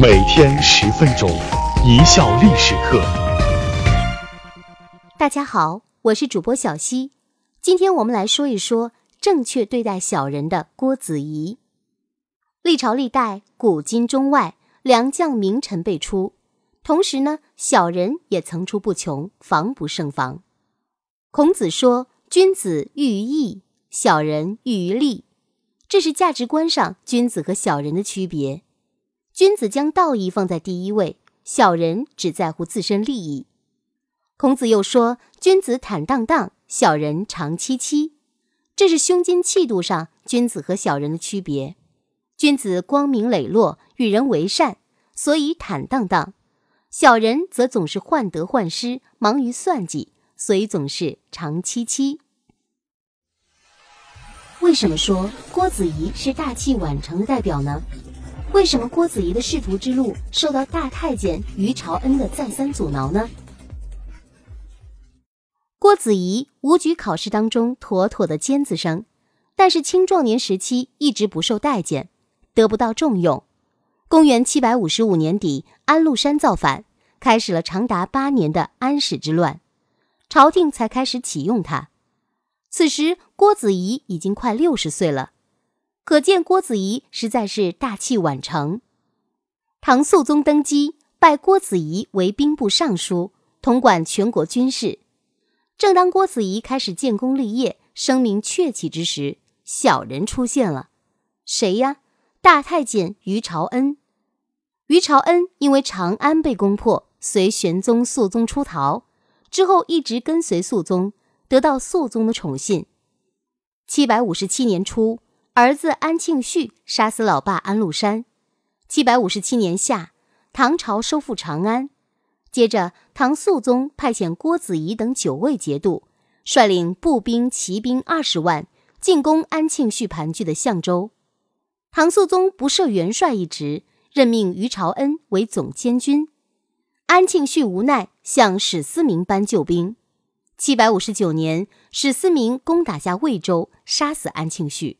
每天十分钟，一笑历史课。大家好，我是主播小溪，今天我们来说一说正确对待小人的郭子仪。历朝历代，古今中外，良将名臣辈出，同时呢，小人也层出不穷，防不胜防。孔子说：“君子喻于义，小人喻于利。”这是价值观上君子和小人的区别。君子将道义放在第一位，小人只在乎自身利益。孔子又说：“君子坦荡荡，小人长戚戚。”这是胸襟气度上君子和小人的区别。君子光明磊落，与人为善，所以坦荡荡；小人则总是患得患失，忙于算计，所以总是长戚戚。为什么说郭子仪是大器晚成的代表呢？为什么郭子仪的仕途之路受到大太监于朝恩的再三阻挠呢？郭子仪武举考试当中妥妥的尖子生，但是青壮年时期一直不受待见，得不到重用。公元七百五十五年底，安禄山造反，开始了长达八年的安史之乱，朝廷才开始启用他。此时，郭子仪已经快六十岁了。可见郭子仪实在是大器晚成。唐肃宗登基，拜郭子仪为兵部尚书，统管全国军事。正当郭子仪开始建功立业、声名鹊起之时，小人出现了。谁呀？大太监于朝恩。于朝恩因为长安被攻破，随玄宗、肃宗出逃，之后一直跟随肃宗，得到肃宗的宠信。七百五十七年初。儿子安庆绪杀死老爸安禄山。七百五十七年夏，唐朝收复长安。接着，唐肃宗派遣郭子仪等九位节度，率领步兵、骑兵二十万进攻安庆绪盘踞的相州。唐肃宗不设元帅一职，任命于朝恩为总监军。安庆绪无奈，向史思明搬救兵。七百五十九年，史思明攻打下魏州，杀死安庆绪。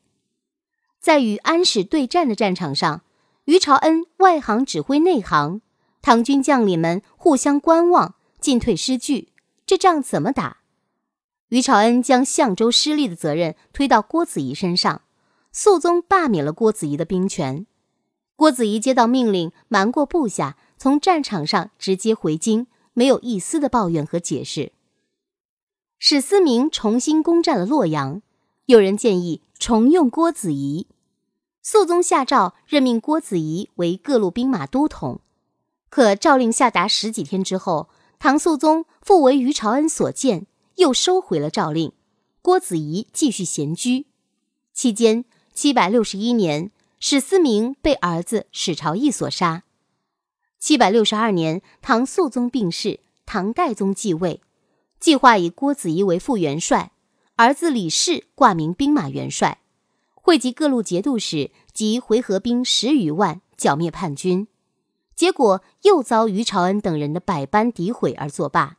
在与安史对战的战场上，于朝恩外行指挥内行，唐军将领们互相观望，进退失据，这仗怎么打？于朝恩将相州失利的责任推到郭子仪身上，肃宗罢免了郭子仪的兵权。郭子仪接到命令，瞒过部下，从战场上直接回京，没有一丝的抱怨和解释。史思明重新攻占了洛阳。有人建议重用郭子仪，肃宗下诏任命郭子仪为各路兵马都统。可诏令下达十几天之后，唐肃宗复为于朝恩所见，又收回了诏令。郭子仪继续闲居。期间，七百六十一年，史思明被儿子史朝义所杀。七百六十二年，唐肃宗病逝，唐代宗继位，计划以郭子仪为副元帅。儿子李氏挂名兵马元帅，汇集各路节度使及回纥兵十余万，剿灭叛军。结果又遭于朝恩等人的百般诋毁而作罢。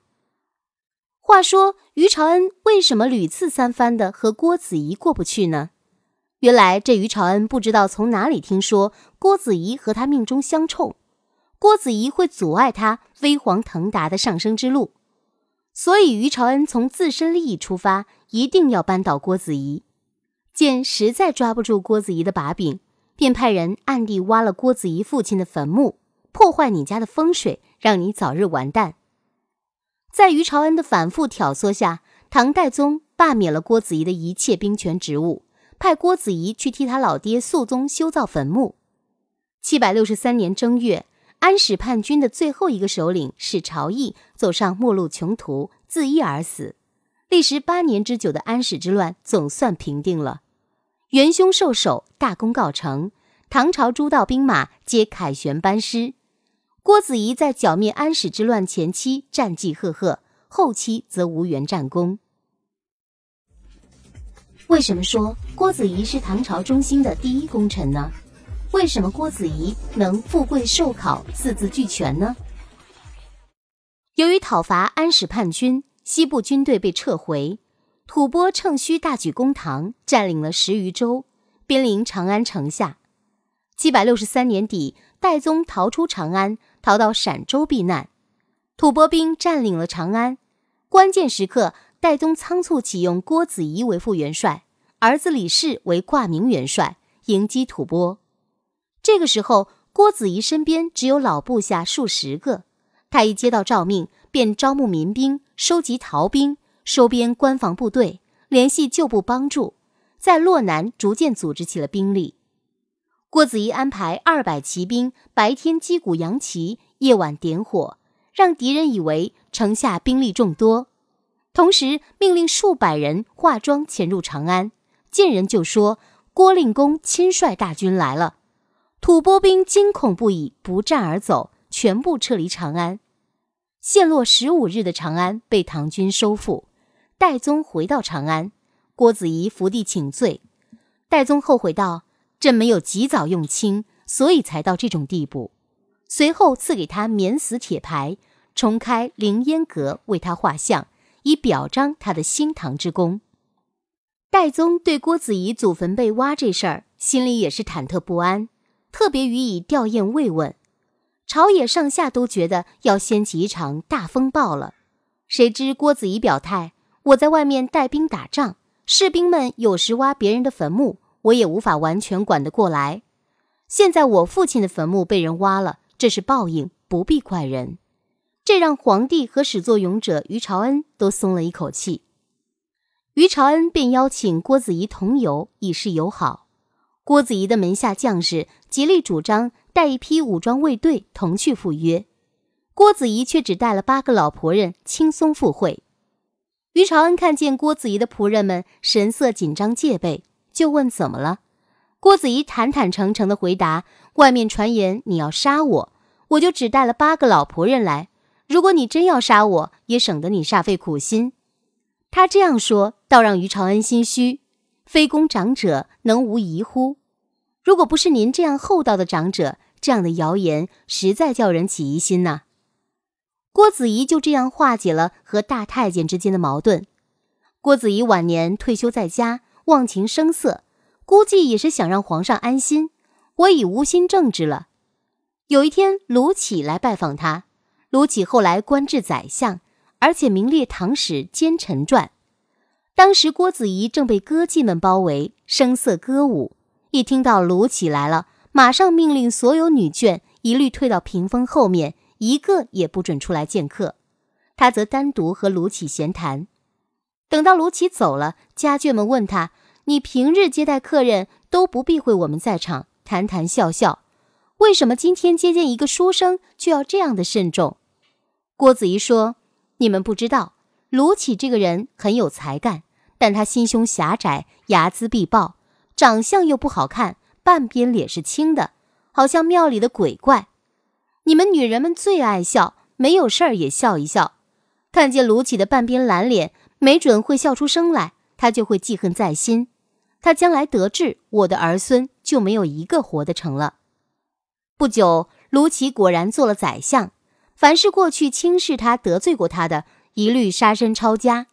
话说于朝恩为什么屡次三番的和郭子仪过不去呢？原来这于朝恩不知道从哪里听说郭子仪和他命中相冲，郭子仪会阻碍他飞黄腾达的上升之路。所以，于朝恩从自身利益出发，一定要扳倒郭子仪。见实在抓不住郭子仪的把柄，便派人暗地挖了郭子仪父亲的坟墓，破坏你家的风水，让你早日完蛋。在于朝恩的反复挑唆下，唐代宗罢免了郭子仪的一切兵权职务，派郭子仪去替他老爹肃宗修造坟墓。七百六十三年正月。安史叛军的最后一个首领史朝义走上末路穷途，自缢而死。历时八年之久的安史之乱总算平定了，元凶受首，大功告成。唐朝诸道兵马皆凯旋班师。郭子仪在剿灭安史之乱前期战绩赫赫，后期则无缘战功。为什么说郭子仪是唐朝中兴的第一功臣呢？为什么郭子仪能富贵寿考四字俱全呢？由于讨伐安史叛军，西部军队被撤回，吐蕃趁虚大举攻唐，占领了十余州，兵临长安城下。七百六十三年底，代宗逃出长安，逃到陕州避难。吐蕃兵占领了长安，关键时刻，代宗仓促启用郭子仪为副元帅，儿子李氏为挂名元帅，迎击吐蕃。这个时候，郭子仪身边只有老部下数十个，他一接到诏命，便招募民兵，收集逃兵，收编关防部队，联系旧部帮助，在洛南逐渐组织起了兵力。郭子仪安排二百骑兵白天击鼓扬旗，夜晚点火，让敌人以为城下兵力众多。同时命令数百人化妆潜入长安，见人就说：“郭令公亲率大军来了。”吐蕃兵惊恐不已，不战而走，全部撤离长安。陷落十五日的长安被唐军收复，代宗回到长安，郭子仪伏地请罪，代宗后悔道。朕没有及早用亲，所以才到这种地步。随后赐给他免死铁牌，重开凌烟阁，为他画像，以表彰他的兴唐之功。代宗对郭子仪祖坟被挖这事儿，心里也是忐忑不安，特别予以吊唁慰问。朝野上下都觉得要掀起一场大风暴了。谁知郭子仪表态：“我在外面带兵打仗，士兵们有时挖别人的坟墓。”我也无法完全管得过来。现在我父亲的坟墓被人挖了，这是报应，不必怪人。这让皇帝和始作俑者于朝恩都松了一口气。于朝恩便邀请郭子仪同游，以示友好。郭子仪的门下将士极力主张带一批武装卫队同去赴约，郭子仪却只带了八个老仆人，轻松赴会。于朝恩看见郭子仪的仆人们神色紧张戒备。就问怎么了？郭子仪坦坦诚诚的回答：“外面传言你要杀我，我就只带了八个老仆人来。如果你真要杀我，也省得你煞费苦心。”他这样说，倒让于朝恩心虚。非公长者能无疑乎？如果不是您这样厚道的长者，这样的谣言实在叫人起疑心呐。郭子仪就这样化解了和大太监之间的矛盾。郭子仪晚年退休在家。忘情声色，估计也是想让皇上安心。我已无心政治了。有一天，卢杞来拜访他。卢杞后来官至宰相，而且名列唐史奸臣传。当时郭子仪正被歌妓们包围，声色歌舞。一听到卢杞来了，马上命令所有女眷一律退到屏风后面，一个也不准出来见客。他则单独和卢杞闲谈。等到卢杞走了，家眷们问他。你平日接待客人都不避讳我们在场，谈谈笑笑，为什么今天接见一个书生却要这样的慎重？郭子仪说：“你们不知道，卢杞这个人很有才干，但他心胸狭窄，睚眦必报，长相又不好看，半边脸是青的，好像庙里的鬼怪。你们女人们最爱笑，没有事儿也笑一笑，看见卢杞的半边蓝脸，没准会笑出声来，他就会记恨在心。”他将来得志，我的儿孙就没有一个活得成了。不久，卢杞果然做了宰相。凡是过去轻视他、得罪过他的，一律杀身抄家。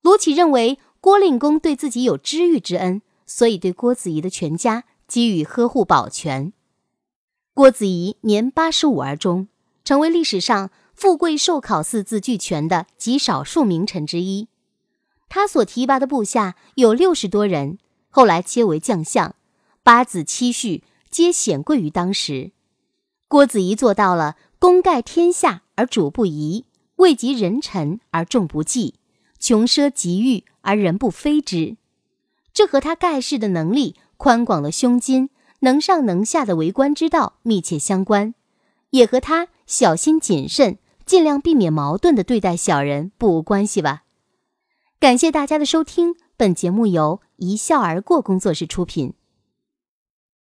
卢杞认为郭令公对自己有知遇之恩，所以对郭子仪的全家给予呵护保全。郭子仪年八十五而终，成为历史上富贵寿考四字俱全的极少数名臣之一。他所提拔的部下有六十多人。后来皆为将相，八子七婿皆显贵于当时。郭子仪做到了功盖天下而主不疑，位极人臣而众不忌，穷奢极欲而人不非之。这和他盖世的能力、宽广的胸襟、能上能下的为官之道密切相关，也和他小心谨慎、尽量避免矛盾的对待小人不无关系吧。感谢大家的收听。本节目由一笑而过工作室出品。